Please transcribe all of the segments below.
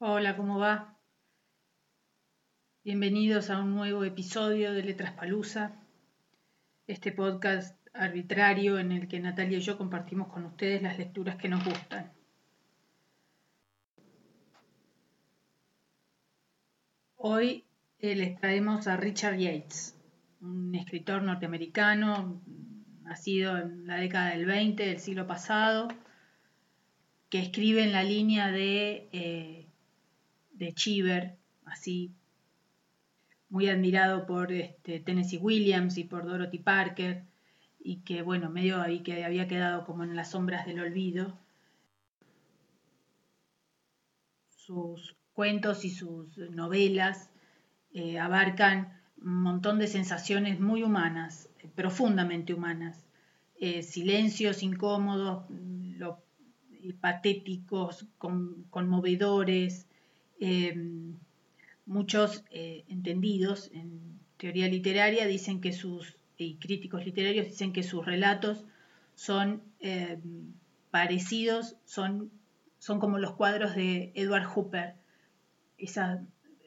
Hola, ¿cómo va? Bienvenidos a un nuevo episodio de Letras Palusa, este podcast arbitrario en el que Natalia y yo compartimos con ustedes las lecturas que nos gustan. Hoy eh, les traemos a Richard Yates, un escritor norteamericano, nacido en la década del 20 del siglo pasado, que escribe en la línea de eh, de Cheever, así muy admirado por este, Tennessee Williams y por Dorothy Parker, y que bueno, medio ahí que había quedado como en las sombras del olvido. Sus cuentos y sus novelas eh, abarcan un montón de sensaciones muy humanas, profundamente humanas, eh, silencios incómodos, patéticos, conmovedores, Em, muchos eh, entendidos en teoría literaria dicen que sus, y críticos literarios dicen que sus relatos son em, parecidos, son, son como los cuadros de Edward Hooper, esa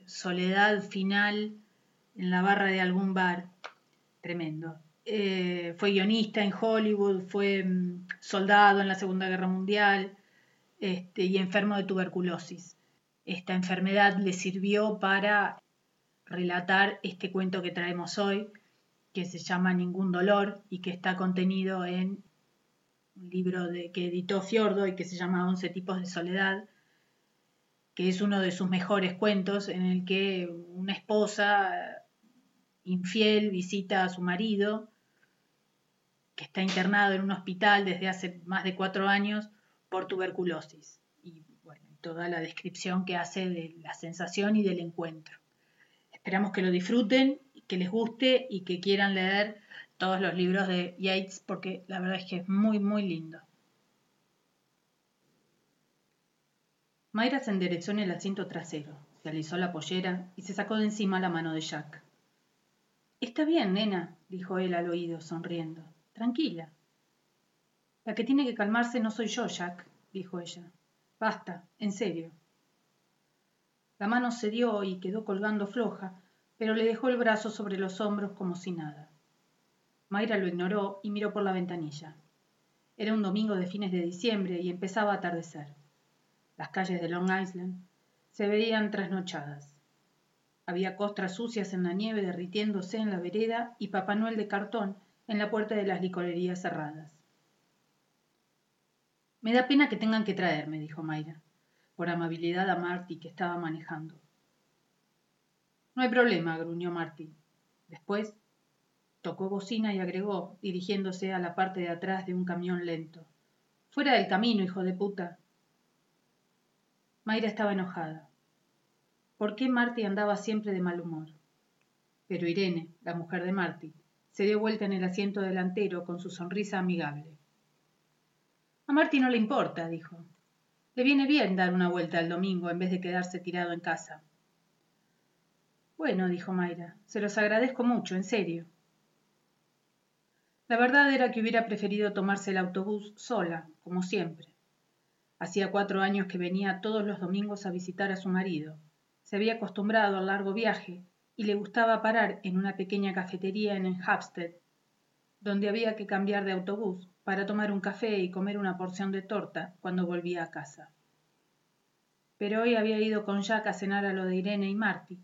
soledad final en la barra de algún bar, tremendo. Eh, fue guionista en Hollywood, fue em, soldado en la Segunda Guerra Mundial este, y enfermo de tuberculosis esta enfermedad le sirvió para relatar este cuento que traemos hoy, que se llama Ningún dolor y que está contenido en un libro que editó Fiordo y que se llama Once tipos de soledad, que es uno de sus mejores cuentos en el que una esposa infiel visita a su marido, que está internado en un hospital desde hace más de cuatro años por tuberculosis toda la descripción que hace de la sensación y del encuentro. Esperamos que lo disfruten, que les guste y que quieran leer todos los libros de Yates porque la verdad es que es muy, muy lindo. Mayra se enderezó en el asiento trasero, se alisó la pollera y se sacó de encima la mano de Jack. Está bien, nena, dijo él al oído, sonriendo. Tranquila. La que tiene que calmarse no soy yo, Jack, dijo ella. Basta, en serio. La mano cedió y quedó colgando floja, pero le dejó el brazo sobre los hombros como si nada. Mayra lo ignoró y miró por la ventanilla. Era un domingo de fines de diciembre y empezaba a atardecer. Las calles de Long Island se veían trasnochadas. Había costras sucias en la nieve derritiéndose en la vereda y Papá Noel de cartón en la puerta de las licorerías cerradas. Me da pena que tengan que traerme, dijo Mayra, por amabilidad a Marty, que estaba manejando. No hay problema, gruñó Marty. Después tocó bocina y agregó, dirigiéndose a la parte de atrás de un camión lento. Fuera del camino, hijo de puta. Mayra estaba enojada. ¿Por qué Marty andaba siempre de mal humor? Pero Irene, la mujer de Marty, se dio vuelta en el asiento delantero con su sonrisa amigable. A Marty no le importa, dijo. Le viene bien dar una vuelta el domingo en vez de quedarse tirado en casa. Bueno, dijo Mayra, se los agradezco mucho, en serio. La verdad era que hubiera preferido tomarse el autobús sola, como siempre. Hacía cuatro años que venía todos los domingos a visitar a su marido. Se había acostumbrado al largo viaje y le gustaba parar en una pequeña cafetería en Hampstead, donde había que cambiar de autobús para tomar un café y comer una porción de torta cuando volvía a casa. Pero hoy había ido con Jack a cenar a lo de Irene y Marty.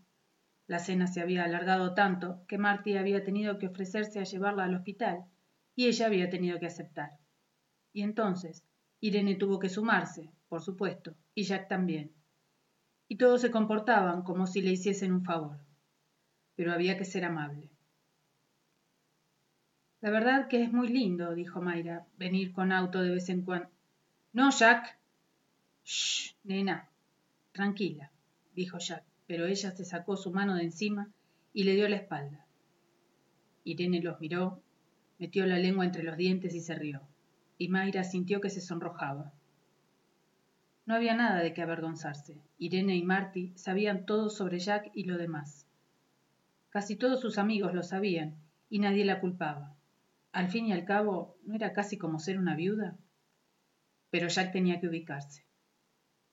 La cena se había alargado tanto que Marty había tenido que ofrecerse a llevarla al hospital y ella había tenido que aceptar. Y entonces Irene tuvo que sumarse, por supuesto, y Jack también. Y todos se comportaban como si le hiciesen un favor. Pero había que ser amable. La verdad que es muy lindo, dijo Mayra, venir con auto de vez en cuando. No, Jack. Shh, nena. Tranquila, dijo Jack, pero ella se sacó su mano de encima y le dio la espalda. Irene los miró, metió la lengua entre los dientes y se rió, y Mayra sintió que se sonrojaba. No había nada de qué avergonzarse. Irene y Marty sabían todo sobre Jack y lo demás. Casi todos sus amigos lo sabían, y nadie la culpaba. Al fin y al cabo, ¿no era casi como ser una viuda? Pero Jack tenía que ubicarse.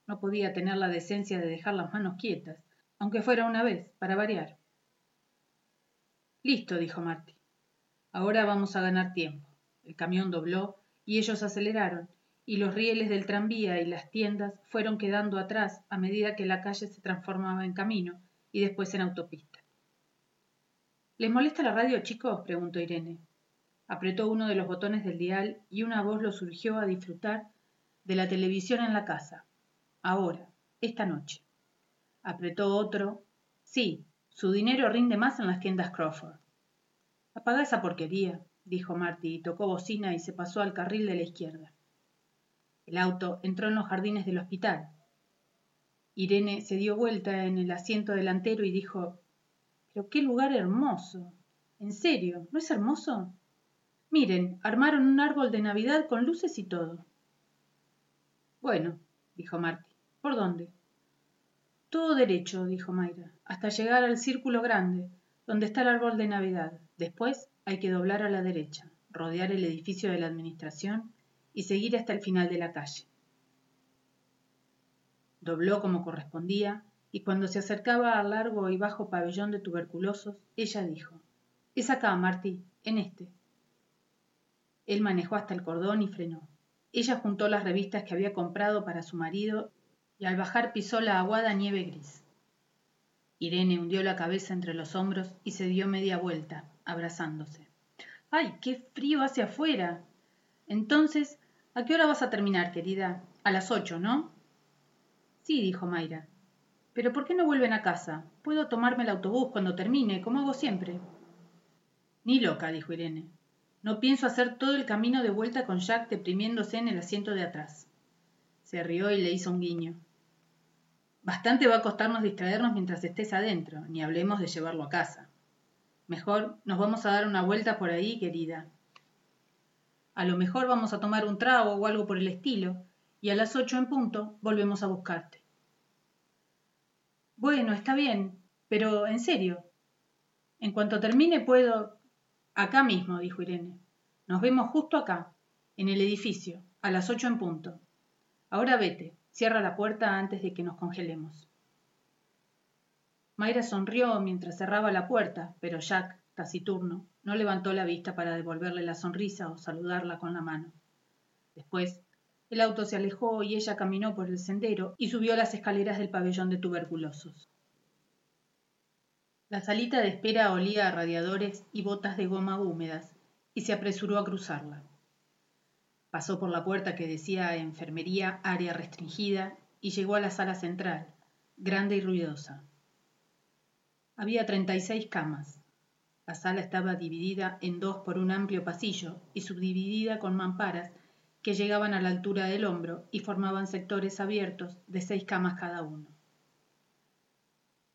No podía tener la decencia de dejar las manos quietas, aunque fuera una vez, para variar. Listo, dijo Marty. Ahora vamos a ganar tiempo. El camión dobló y ellos aceleraron, y los rieles del tranvía y las tiendas fueron quedando atrás a medida que la calle se transformaba en camino y después en autopista. ¿Les molesta la radio, chicos? preguntó Irene. Apretó uno de los botones del dial y una voz lo surgió a disfrutar de la televisión en la casa. Ahora, esta noche. Apretó otro. Sí, su dinero rinde más en las tiendas Crawford. Apaga esa porquería, dijo Marty y tocó bocina y se pasó al carril de la izquierda. El auto entró en los jardines del hospital. Irene se dio vuelta en el asiento delantero y dijo Pero qué lugar hermoso. ¿En serio? ¿No es hermoso? Miren, armaron un árbol de Navidad con luces y todo. Bueno, dijo Marty. ¿Por dónde? Todo derecho, dijo Mayra, hasta llegar al círculo grande, donde está el árbol de Navidad. Después hay que doblar a la derecha, rodear el edificio de la Administración y seguir hasta el final de la calle. Dobló como correspondía y cuando se acercaba al largo y bajo pabellón de tuberculosos, ella dijo, Es acá, Martí, en este. Él manejó hasta el cordón y frenó. Ella juntó las revistas que había comprado para su marido y al bajar pisó la aguada nieve gris. Irene hundió la cabeza entre los hombros y se dio media vuelta, abrazándose. ¡Ay, qué frío hace afuera! Entonces, ¿a qué hora vas a terminar, querida? A las ocho, ¿no? Sí, dijo Mayra. Pero ¿por qué no vuelven a casa? Puedo tomarme el autobús cuando termine, como hago siempre. Ni loca, dijo Irene. No pienso hacer todo el camino de vuelta con Jack deprimiéndose en el asiento de atrás. Se rió y le hizo un guiño. Bastante va a costarnos distraernos mientras estés adentro, ni hablemos de llevarlo a casa. Mejor nos vamos a dar una vuelta por ahí, querida. A lo mejor vamos a tomar un trago o algo por el estilo, y a las ocho en punto volvemos a buscarte. Bueno, está bien, pero en serio. En cuanto termine puedo. Acá mismo, dijo Irene. Nos vemos justo acá, en el edificio, a las ocho en punto. Ahora vete, cierra la puerta antes de que nos congelemos. Mayra sonrió mientras cerraba la puerta, pero Jack, taciturno, no levantó la vista para devolverle la sonrisa o saludarla con la mano. Después, el auto se alejó y ella caminó por el sendero y subió las escaleras del pabellón de tuberculosos. La salita de espera olía a radiadores y botas de goma húmedas y se apresuró a cruzarla. Pasó por la puerta que decía enfermería área restringida y llegó a la sala central, grande y ruidosa. Había treinta y seis camas. La sala estaba dividida en dos por un amplio pasillo y subdividida con mamparas que llegaban a la altura del hombro y formaban sectores abiertos de seis camas cada uno.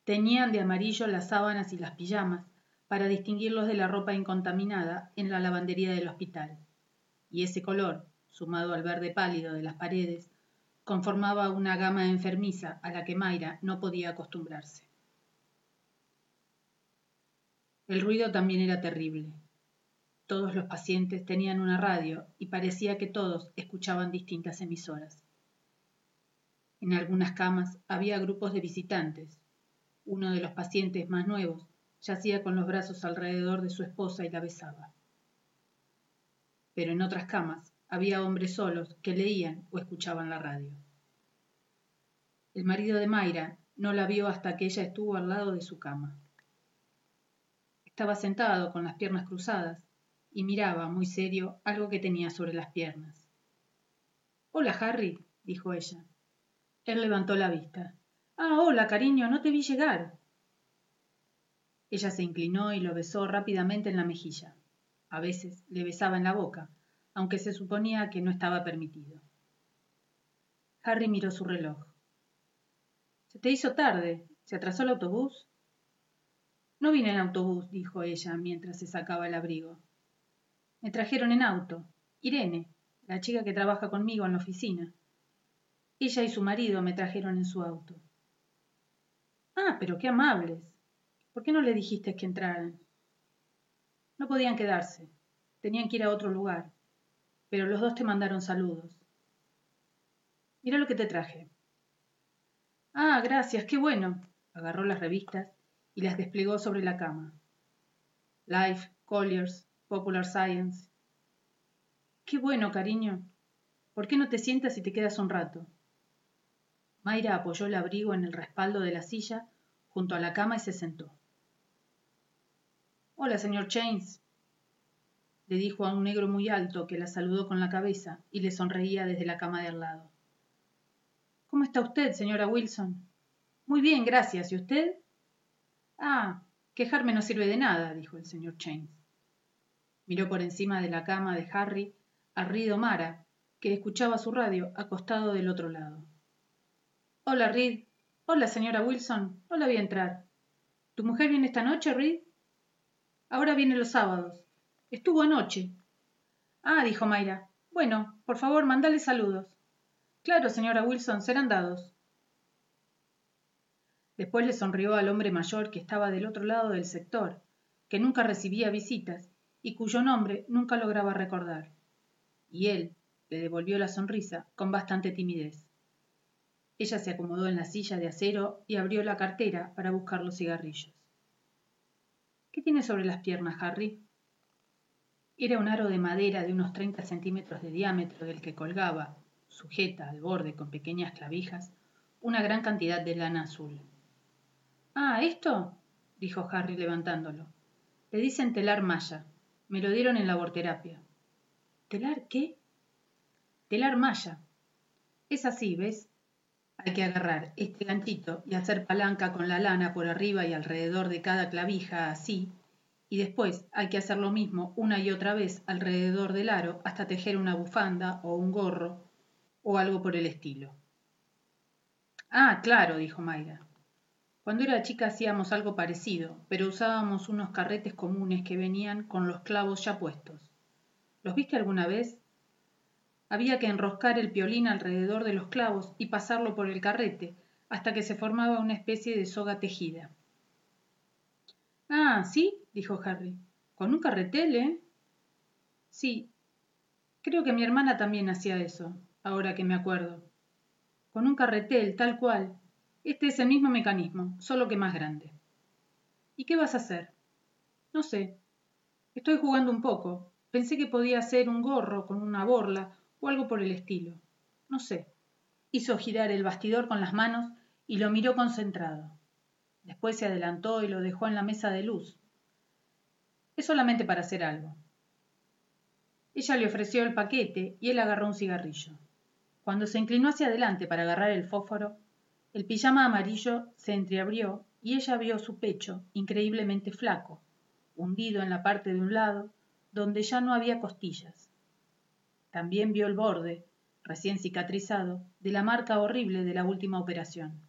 Teñían de amarillo las sábanas y las pijamas para distinguirlos de la ropa incontaminada en la lavandería del hospital. Y ese color, sumado al verde pálido de las paredes, conformaba una gama enfermiza a la que Mayra no podía acostumbrarse. El ruido también era terrible. Todos los pacientes tenían una radio y parecía que todos escuchaban distintas emisoras. En algunas camas había grupos de visitantes, uno de los pacientes más nuevos yacía con los brazos alrededor de su esposa y la besaba. Pero en otras camas había hombres solos que leían o escuchaban la radio. El marido de Mayra no la vio hasta que ella estuvo al lado de su cama. Estaba sentado con las piernas cruzadas y miraba muy serio algo que tenía sobre las piernas. Hola, Harry, dijo ella. Él levantó la vista. Ah, hola, cariño, no te vi llegar. Ella se inclinó y lo besó rápidamente en la mejilla. A veces le besaba en la boca, aunque se suponía que no estaba permitido. Harry miró su reloj. Se te hizo tarde. ¿Se atrasó el autobús? No vine en autobús, dijo ella mientras se sacaba el abrigo. Me trajeron en auto. Irene, la chica que trabaja conmigo en la oficina. Ella y su marido me trajeron en su auto. Ah, pero qué amables. ¿Por qué no le dijiste que entraran? No podían quedarse. Tenían que ir a otro lugar. Pero los dos te mandaron saludos. Mira lo que te traje. Ah, gracias, qué bueno. Agarró las revistas y las desplegó sobre la cama. Life, Colliers, Popular Science. Qué bueno, cariño. ¿Por qué no te sientas y te quedas un rato? Mayra apoyó el abrigo en el respaldo de la silla junto a la cama y se sentó. Hola, señor Chains, le dijo a un negro muy alto que la saludó con la cabeza y le sonreía desde la cama de al lado. ¿Cómo está usted, señora Wilson? Muy bien, gracias. ¿Y usted? Ah, quejarme no sirve de nada, dijo el señor Chains. Miró por encima de la cama de Harry a Reed O'Mara, que escuchaba su radio acostado del otro lado. Hola, Reed. Hola, señora Wilson. Hola, voy a entrar. ¿Tu mujer viene esta noche, Reed? Ahora viene los sábados. Estuvo anoche. Ah, dijo Mayra. Bueno, por favor, mandale saludos. Claro, señora Wilson, serán dados. Después le sonrió al hombre mayor que estaba del otro lado del sector, que nunca recibía visitas y cuyo nombre nunca lograba recordar. Y él le devolvió la sonrisa con bastante timidez. Ella se acomodó en la silla de acero y abrió la cartera para buscar los cigarrillos. ¿Qué tiene sobre las piernas, Harry? Era un aro de madera de unos treinta centímetros de diámetro del que colgaba, sujeta al borde con pequeñas clavijas, una gran cantidad de lana azul. Ah, ¿esto? dijo Harry levantándolo. Le dicen telar malla. Me lo dieron en laborterapia. ¿Telar qué? Telar malla. Es así, ¿ves? Hay que agarrar este ganchito y hacer palanca con la lana por arriba y alrededor de cada clavija, así, y después hay que hacer lo mismo una y otra vez alrededor del aro hasta tejer una bufanda o un gorro o algo por el estilo. Ah, claro, dijo Mayra. Cuando era chica hacíamos algo parecido, pero usábamos unos carretes comunes que venían con los clavos ya puestos. ¿Los viste alguna vez? Había que enroscar el piolín alrededor de los clavos y pasarlo por el carrete hasta que se formaba una especie de soga tejida. Ah, ¿sí? dijo Harry. ¿Con un carretel, eh? Sí. Creo que mi hermana también hacía eso, ahora que me acuerdo. Con un carretel, tal cual. Este es el mismo mecanismo, solo que más grande. ¿Y qué vas a hacer? No sé. Estoy jugando un poco. Pensé que podía hacer un gorro con una borla o algo por el estilo. No sé. Hizo girar el bastidor con las manos y lo miró concentrado. Después se adelantó y lo dejó en la mesa de luz. Es solamente para hacer algo. Ella le ofreció el paquete y él agarró un cigarrillo. Cuando se inclinó hacia adelante para agarrar el fósforo, el pijama amarillo se entreabrió y ella vio su pecho, increíblemente flaco, hundido en la parte de un lado, donde ya no había costillas. También vio el borde, recién cicatrizado, de la marca horrible de la última operación.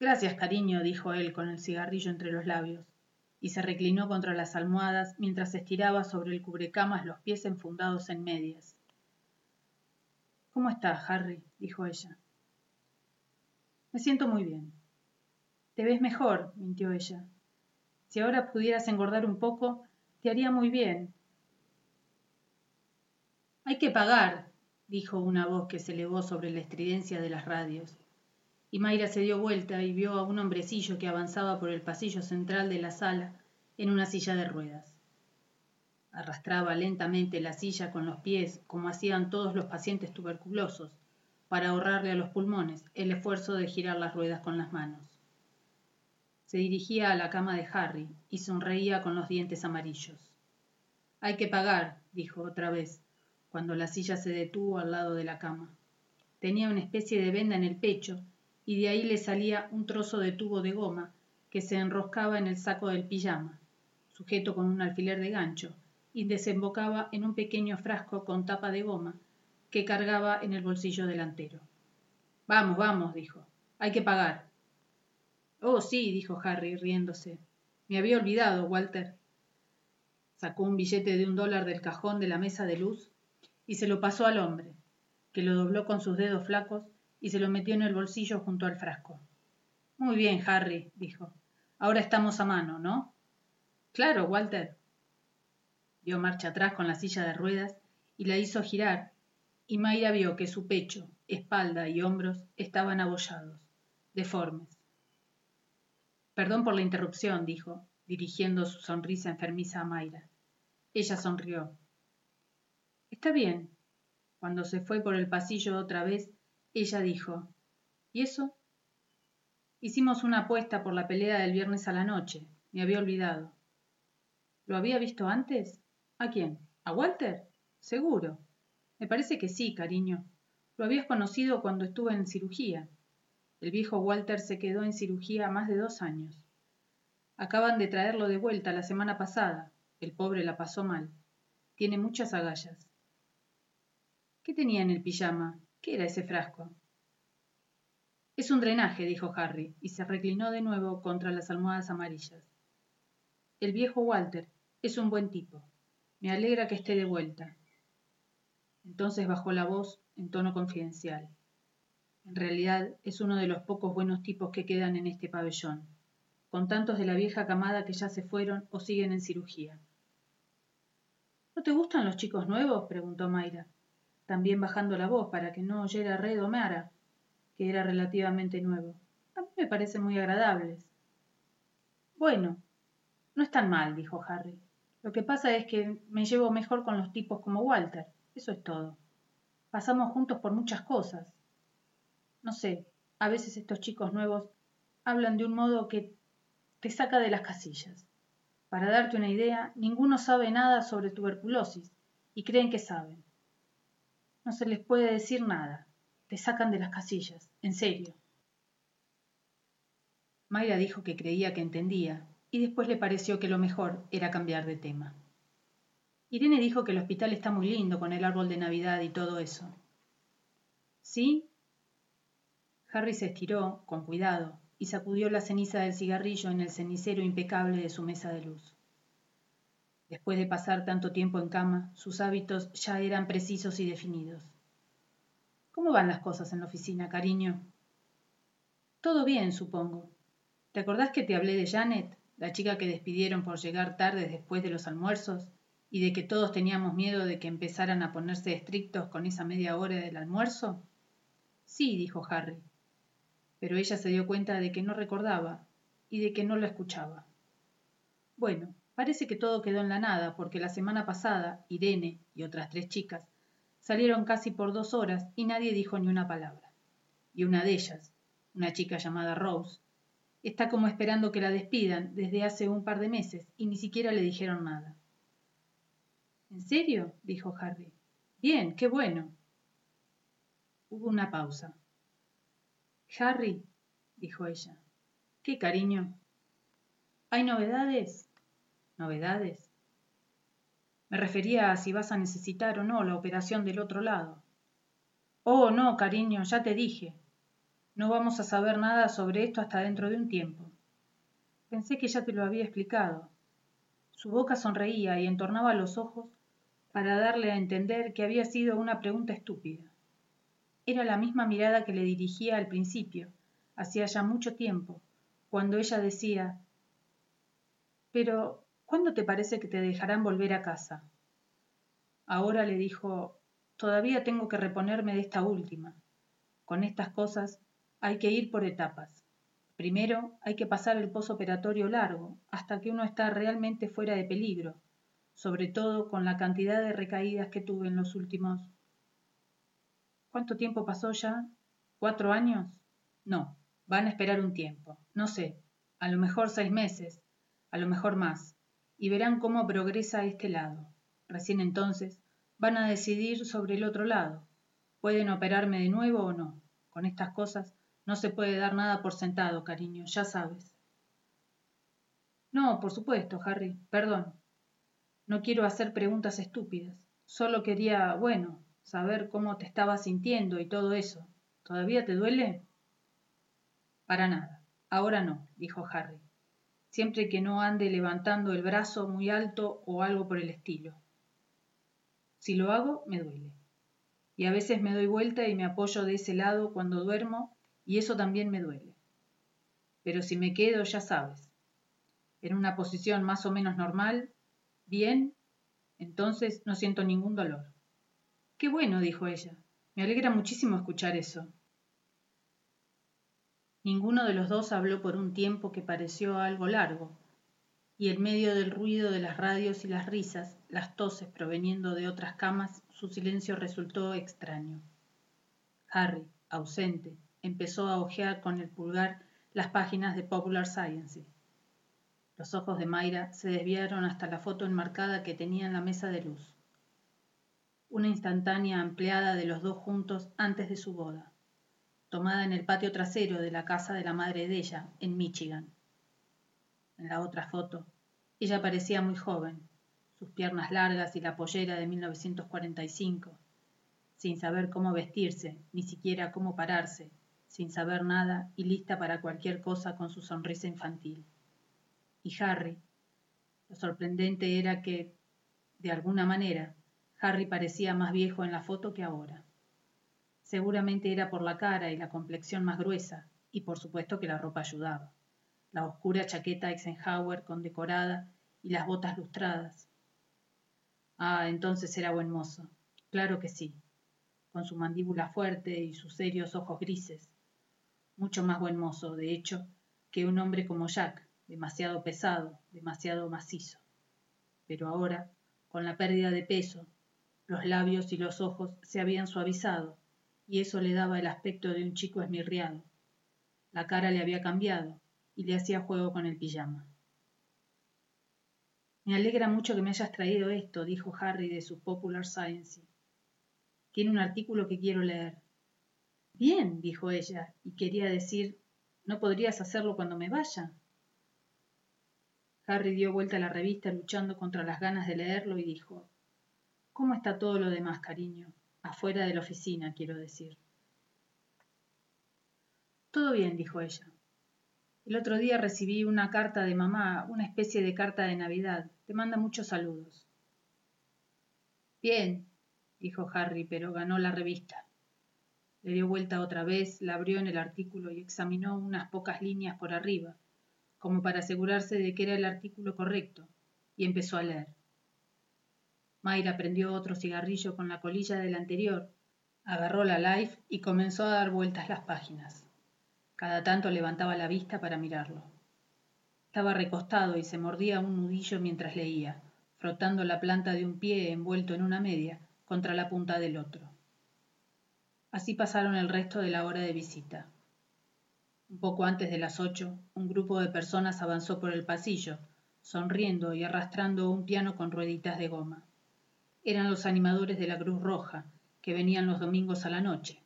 Gracias, cariño, dijo él con el cigarrillo entre los labios, y se reclinó contra las almohadas mientras estiraba sobre el cubrecamas los pies enfundados en medias. ¿Cómo estás, Harry? dijo ella. Me siento muy bien. Te ves mejor, mintió ella. Si ahora pudieras engordar un poco, te haría muy bien. Hay que pagar, dijo una voz que se elevó sobre la estridencia de las radios y Mayra se dio vuelta y vio a un hombrecillo que avanzaba por el pasillo central de la sala en una silla de ruedas. Arrastraba lentamente la silla con los pies, como hacían todos los pacientes tuberculosos, para ahorrarle a los pulmones el esfuerzo de girar las ruedas con las manos. Se dirigía a la cama de Harry y sonreía con los dientes amarillos. Hay que pagar, dijo otra vez, cuando la silla se detuvo al lado de la cama. Tenía una especie de venda en el pecho y de ahí le salía un trozo de tubo de goma que se enroscaba en el saco del pijama, sujeto con un alfiler de gancho, y desembocaba en un pequeño frasco con tapa de goma que cargaba en el bolsillo delantero. Vamos, vamos, dijo. Hay que pagar. Oh, sí, dijo Harry, riéndose. Me había olvidado, Walter. Sacó un billete de un dólar del cajón de la mesa de luz y se lo pasó al hombre, que lo dobló con sus dedos flacos y se lo metió en el bolsillo junto al frasco. Muy bien, Harry, dijo. Ahora estamos a mano, ¿no? Claro, Walter. Dio marcha atrás con la silla de ruedas y la hizo girar, y Mayra vio que su pecho, espalda y hombros estaban abollados, deformes. Perdón por la interrupción, dijo, dirigiendo su sonrisa enfermiza a Mayra. Ella sonrió. Está bien. Cuando se fue por el pasillo otra vez, ella dijo, ¿Y eso? Hicimos una apuesta por la pelea del viernes a la noche. Me había olvidado. ¿Lo había visto antes? ¿A quién? ¿A Walter? Seguro. Me parece que sí, cariño. Lo habías conocido cuando estuve en cirugía. El viejo Walter se quedó en cirugía más de dos años. Acaban de traerlo de vuelta la semana pasada. El pobre la pasó mal. Tiene muchas agallas. ¿Qué tenía en el pijama? ¿Qué era ese frasco? Es un drenaje, dijo Harry, y se reclinó de nuevo contra las almohadas amarillas. El viejo Walter es un buen tipo. Me alegra que esté de vuelta. Entonces bajó la voz en tono confidencial. En realidad es uno de los pocos buenos tipos que quedan en este pabellón, con tantos de la vieja camada que ya se fueron o siguen en cirugía. ¿No te gustan los chicos nuevos? preguntó Mayra, también bajando la voz para que no oyera Red Mara, que era relativamente nuevo. A mí me parecen muy agradables. Bueno, no están mal, dijo Harry. Lo que pasa es que me llevo mejor con los tipos como Walter. Eso es todo. Pasamos juntos por muchas cosas. No sé, a veces estos chicos nuevos hablan de un modo que te saca de las casillas. Para darte una idea, ninguno sabe nada sobre tuberculosis y creen que saben. No se les puede decir nada. Te sacan de las casillas, en serio. Mayra dijo que creía que entendía, y después le pareció que lo mejor era cambiar de tema. Irene dijo que el hospital está muy lindo con el árbol de Navidad y todo eso. ¿Sí? Harry se estiró, con cuidado, y sacudió la ceniza del cigarrillo en el cenicero impecable de su mesa de luz. Después de pasar tanto tiempo en cama, sus hábitos ya eran precisos y definidos. ¿Cómo van las cosas en la oficina, cariño? Todo bien, supongo. ¿Te acordás que te hablé de Janet, la chica que despidieron por llegar tarde después de los almuerzos y de que todos teníamos miedo de que empezaran a ponerse estrictos con esa media hora del almuerzo? Sí, dijo Harry, pero ella se dio cuenta de que no recordaba y de que no la escuchaba. Bueno, parece que todo quedó en la nada, porque la semana pasada Irene y otras tres chicas salieron casi por dos horas y nadie dijo ni una palabra. Y una de ellas, una chica llamada Rose, está como esperando que la despidan desde hace un par de meses y ni siquiera le dijeron nada. ¿En serio? dijo Harry. Bien, qué bueno. Hubo una pausa. Harry, dijo ella. ¿Qué cariño? ¿Hay novedades? ¿Novedades? Me refería a si vas a necesitar o no la operación del otro lado. Oh, no, cariño, ya te dije. No vamos a saber nada sobre esto hasta dentro de un tiempo. Pensé que ya te lo había explicado. Su boca sonreía y entornaba los ojos para darle a entender que había sido una pregunta estúpida. Era la misma mirada que le dirigía al principio, hacía ya mucho tiempo, cuando ella decía Pero, ¿cuándo te parece que te dejarán volver a casa? Ahora le dijo Todavía tengo que reponerme de esta última. Con estas cosas hay que ir por etapas. Primero hay que pasar el posoperatorio largo, hasta que uno está realmente fuera de peligro, sobre todo con la cantidad de recaídas que tuve en los últimos. ¿Cuánto tiempo pasó ya? ¿Cuatro años? No, van a esperar un tiempo, no sé, a lo mejor seis meses, a lo mejor más, y verán cómo progresa este lado. Recién entonces van a decidir sobre el otro lado. Pueden operarme de nuevo o no. Con estas cosas no se puede dar nada por sentado, cariño, ya sabes. No, por supuesto, Harry, perdón. No quiero hacer preguntas estúpidas. Solo quería, bueno, saber cómo te estabas sintiendo y todo eso. ¿Todavía te duele? Para nada. Ahora no, dijo Harry. Siempre que no ande levantando el brazo muy alto o algo por el estilo. Si lo hago, me duele. Y a veces me doy vuelta y me apoyo de ese lado cuando duermo y eso también me duele. Pero si me quedo, ya sabes, en una posición más o menos normal, Bien, entonces no siento ningún dolor. Qué bueno, dijo ella. Me alegra muchísimo escuchar eso. Ninguno de los dos habló por un tiempo que pareció algo largo, y en medio del ruido de las radios y las risas, las toses proveniendo de otras camas, su silencio resultó extraño. Harry, ausente, empezó a hojear con el pulgar las páginas de Popular Science. Los ojos de Mayra se desviaron hasta la foto enmarcada que tenía en la mesa de luz. Una instantánea ampliada de los dos juntos antes de su boda, tomada en el patio trasero de la casa de la madre de ella, en Michigan. En la otra foto, ella parecía muy joven, sus piernas largas y la pollera de 1945, sin saber cómo vestirse, ni siquiera cómo pararse, sin saber nada y lista para cualquier cosa con su sonrisa infantil. Y Harry, lo sorprendente era que, de alguna manera, Harry parecía más viejo en la foto que ahora. Seguramente era por la cara y la complexión más gruesa, y por supuesto que la ropa ayudaba. La oscura chaqueta Eisenhower condecorada y las botas lustradas. Ah, entonces era buen mozo. Claro que sí. Con su mandíbula fuerte y sus serios ojos grises, mucho más buen mozo, de hecho, que un hombre como Jack, demasiado pesado, demasiado macizo. Pero ahora, con la pérdida de peso, los labios y los ojos se habían suavizado, y eso le daba el aspecto de un chico esmirriado. La cara le había cambiado, y le hacía juego con el pijama. Me alegra mucho que me hayas traído esto, dijo Harry de su Popular Science. Tiene un artículo que quiero leer. Bien, dijo ella, y quería decir, ¿no podrías hacerlo cuando me vaya? Harry dio vuelta a la revista luchando contra las ganas de leerlo y dijo, ¿Cómo está todo lo demás, cariño? Afuera de la oficina, quiero decir. Todo bien, dijo ella. El otro día recibí una carta de mamá, una especie de carta de Navidad. Te manda muchos saludos. Bien, dijo Harry, pero ganó la revista. Le dio vuelta otra vez, la abrió en el artículo y examinó unas pocas líneas por arriba, como para asegurarse de que era el artículo correcto, y empezó a leer. Mayra prendió otro cigarrillo con la colilla del anterior, agarró la Life y comenzó a dar vueltas las páginas. Cada tanto levantaba la vista para mirarlo. Estaba recostado y se mordía un nudillo mientras leía, frotando la planta de un pie envuelto en una media contra la punta del otro. Así pasaron el resto de la hora de visita. Un poco antes de las ocho, un grupo de personas avanzó por el pasillo, sonriendo y arrastrando un piano con rueditas de goma. Eran los animadores de la Cruz Roja, que venían los domingos a la noche.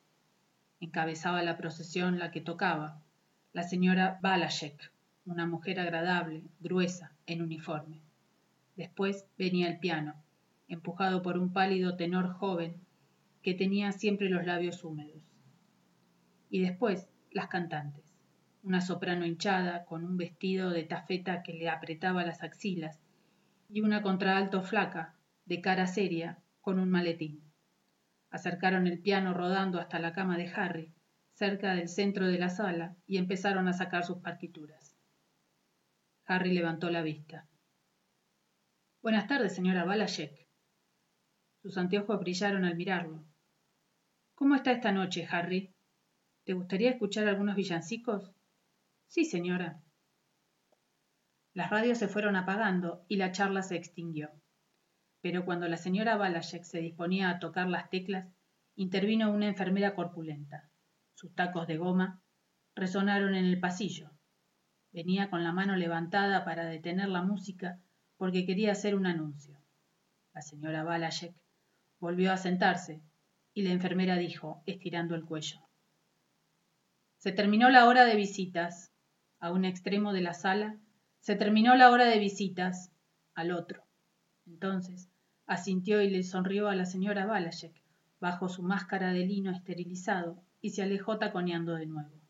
Encabezaba la procesión la que tocaba, la señora Balashek, una mujer agradable, gruesa, en uniforme. Después venía el piano, empujado por un pálido tenor joven que tenía siempre los labios húmedos. Y después las cantantes, una soprano hinchada con un vestido de tafeta que le apretaba las axilas y una contraalto flaca, de cara seria, con un maletín. Acercaron el piano rodando hasta la cama de Harry, cerca del centro de la sala, y empezaron a sacar sus partituras. Harry levantó la vista. Buenas tardes, señora Balashek. Sus anteojos brillaron al mirarlo. ¿Cómo está esta noche, Harry? ¿Te gustaría escuchar algunos villancicos? Sí, señora. Las radios se fueron apagando y la charla se extinguió. Pero cuando la señora Balashek se disponía a tocar las teclas, intervino una enfermera corpulenta. Sus tacos de goma resonaron en el pasillo. Venía con la mano levantada para detener la música porque quería hacer un anuncio. La señora Balashek volvió a sentarse y la enfermera dijo, estirando el cuello. Se terminó la hora de visitas. A un extremo de la sala. Se terminó la hora de visitas. Al otro. Entonces, asintió y le sonrió a la señora Balashek, bajo su máscara de lino esterilizado, y se alejó taconeando de nuevo.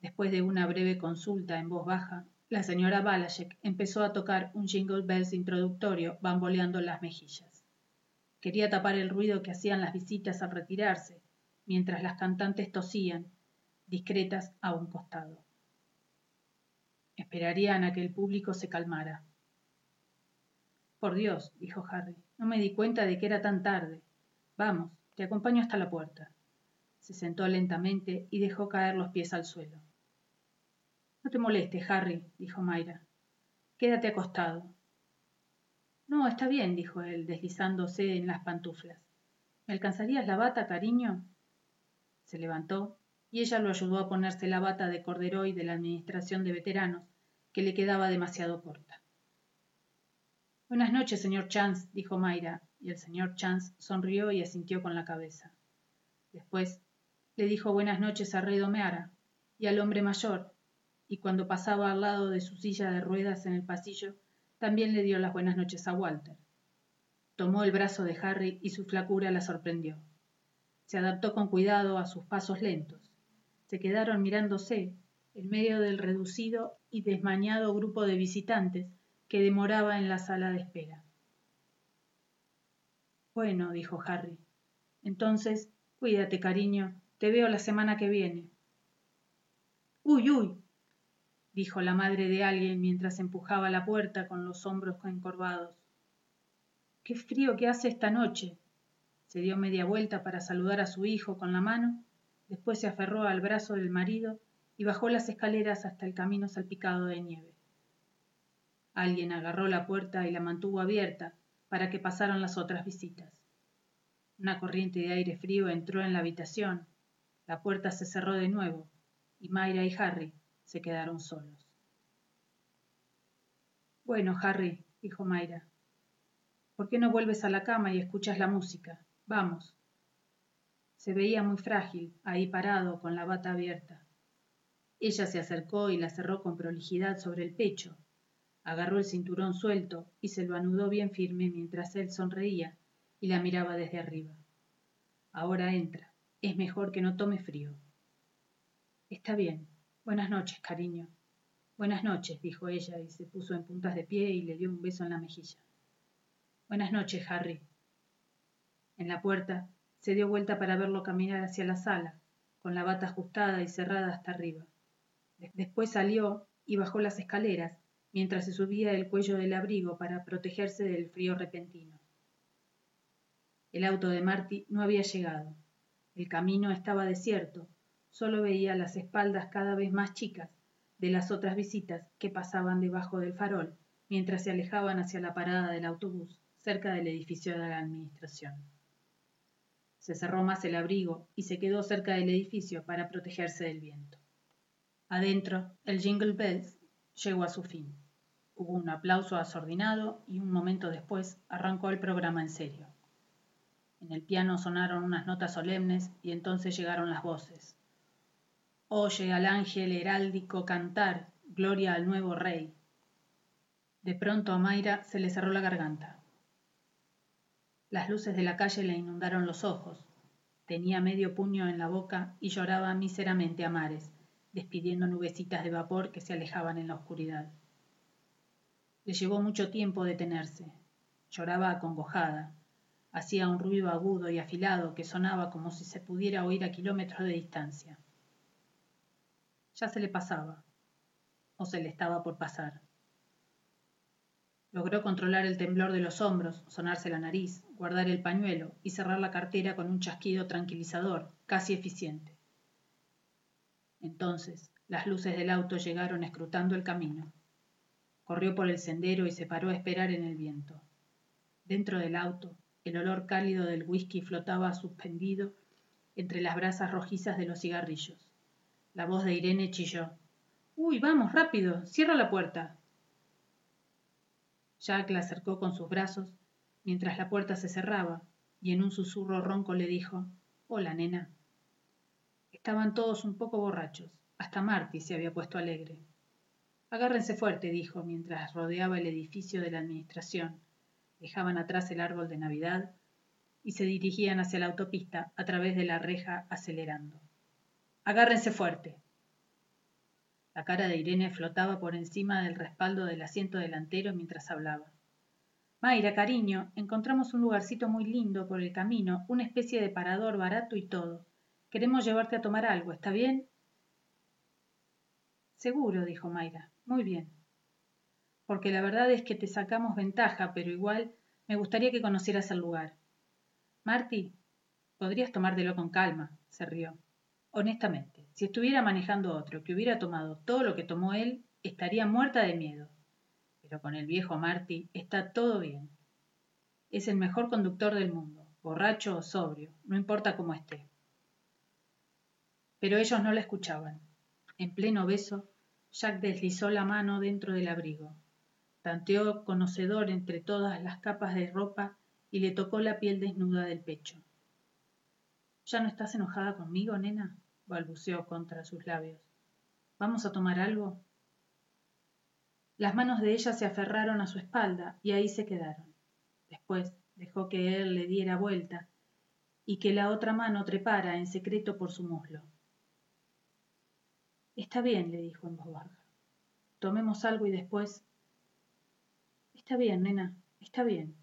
Después de una breve consulta en voz baja, la señora Balashek empezó a tocar un jingle bells introductorio, bamboleando las mejillas. Quería tapar el ruido que hacían las visitas al retirarse, mientras las cantantes tosían, discretas a un costado. Esperarían a que el público se calmara. Por Dios, dijo Harry, no me di cuenta de que era tan tarde. Vamos, Te acompaño hasta la puerta. Se sentó lentamente y dejó caer los pies al suelo. No te molestes, Harry, dijo Mayra. Quédate acostado. No, está bien, dijo él, deslizándose en las pantuflas. ¿Me alcanzarías la bata, cariño? Se levantó y ella lo ayudó a ponerse la bata de corderoy de la Administración de Veteranos, que le quedaba demasiado corta. Buenas noches, señor Chance, dijo Mayra, y el señor Chance sonrió y asintió con la cabeza. Después le dijo buenas noches a Rey Domeara y al hombre mayor, y cuando pasaba al lado de su silla de ruedas en el pasillo, también le dio las buenas noches a Walter. Tomó el brazo de Harry y su flacura la sorprendió. Se adaptó con cuidado a sus pasos lentos. Se quedaron mirándose en medio del reducido y desmañado grupo de visitantes que demoraba en la sala de espera. Bueno, dijo Harry. Entonces, cuídate, cariño. Te veo la semana que viene. Uy, uy, dijo la madre de alguien mientras empujaba la puerta con los hombros encorvados. Qué frío que hace esta noche. Se dio media vuelta para saludar a su hijo con la mano, después se aferró al brazo del marido y bajó las escaleras hasta el camino salpicado de nieve. Alguien agarró la puerta y la mantuvo abierta para que pasaran las otras visitas. Una corriente de aire frío entró en la habitación, la puerta se cerró de nuevo y Mayra y Harry se quedaron solos. Bueno, Harry, dijo Mayra, ¿Por qué no vuelves a la cama y escuchas la música? Vamos. Se veía muy frágil, ahí parado, con la bata abierta. Ella se acercó y la cerró con prolijidad sobre el pecho. Agarró el cinturón suelto y se lo anudó bien firme mientras él sonreía y la miraba desde arriba. Ahora entra. Es mejor que no tome frío. Está bien. Buenas noches, cariño. Buenas noches, dijo ella y se puso en puntas de pie y le dio un beso en la mejilla. Buenas noches, Harry. En la puerta se dio vuelta para verlo caminar hacia la sala, con la bata ajustada y cerrada hasta arriba. Después salió y bajó las escaleras, mientras se subía el cuello del abrigo para protegerse del frío repentino. El auto de Marty no había llegado. El camino estaba desierto, solo veía las espaldas cada vez más chicas de las otras visitas que pasaban debajo del farol mientras se alejaban hacia la parada del autobús cerca del edificio de la administración. Se cerró más el abrigo y se quedó cerca del edificio para protegerse del viento. Adentro, el Jingle Bells llegó a su fin. Hubo un aplauso asordinado y un momento después arrancó el programa en serio. En el piano sonaron unas notas solemnes y entonces llegaron las voces. Oye al ángel heráldico cantar, gloria al nuevo rey. De pronto a Mayra se le cerró la garganta. Las luces de la calle le inundaron los ojos. Tenía medio puño en la boca y lloraba míseramente a mares, despidiendo nubecitas de vapor que se alejaban en la oscuridad. Le llevó mucho tiempo detenerse. Lloraba acongojada. Hacía un ruido agudo y afilado que sonaba como si se pudiera oír a kilómetros de distancia. Ya se le pasaba, o se le estaba por pasar. Logró controlar el temblor de los hombros, sonarse la nariz, guardar el pañuelo y cerrar la cartera con un chasquido tranquilizador, casi eficiente. Entonces, las luces del auto llegaron escrutando el camino. Corrió por el sendero y se paró a esperar en el viento. Dentro del auto, el olor cálido del whisky flotaba suspendido entre las brasas rojizas de los cigarrillos. La voz de Irene chilló. Uy, vamos, rápido, cierra la puerta. Jack la acercó con sus brazos mientras la puerta se cerraba y en un susurro ronco le dijo Hola, nena. Estaban todos un poco borrachos. Hasta Marty se había puesto alegre. Agárrense fuerte, dijo, mientras rodeaba el edificio de la administración. Dejaban atrás el árbol de Navidad y se dirigían hacia la autopista a través de la reja acelerando. Agárrense fuerte. La cara de Irene flotaba por encima del respaldo del asiento delantero mientras hablaba. Mayra, cariño, encontramos un lugarcito muy lindo por el camino, una especie de parador barato y todo. Queremos llevarte a tomar algo, ¿está bien? Seguro, dijo Mayra. Muy bien. Porque la verdad es que te sacamos ventaja, pero igual me gustaría que conocieras el lugar. Marty, Podrías tomártelo con calma, se rió. Honestamente, si estuviera manejando otro que hubiera tomado todo lo que tomó él, estaría muerta de miedo. Pero con el viejo Marty está todo bien. Es el mejor conductor del mundo, borracho o sobrio, no importa cómo esté. Pero ellos no la escuchaban. En pleno beso, Jack deslizó la mano dentro del abrigo, tanteó conocedor entre todas las capas de ropa y le tocó la piel desnuda del pecho. ¿Ya no estás enojada conmigo, nena? balbuceó contra sus labios. ¿Vamos a tomar algo? Las manos de ella se aferraron a su espalda y ahí se quedaron. Después dejó que él le diera vuelta y que la otra mano trepara en secreto por su muslo. Está bien, le dijo en voz baja. Tomemos algo y después. Está bien, nena, está bien.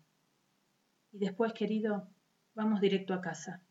Y después, querido, vamos directo a casa.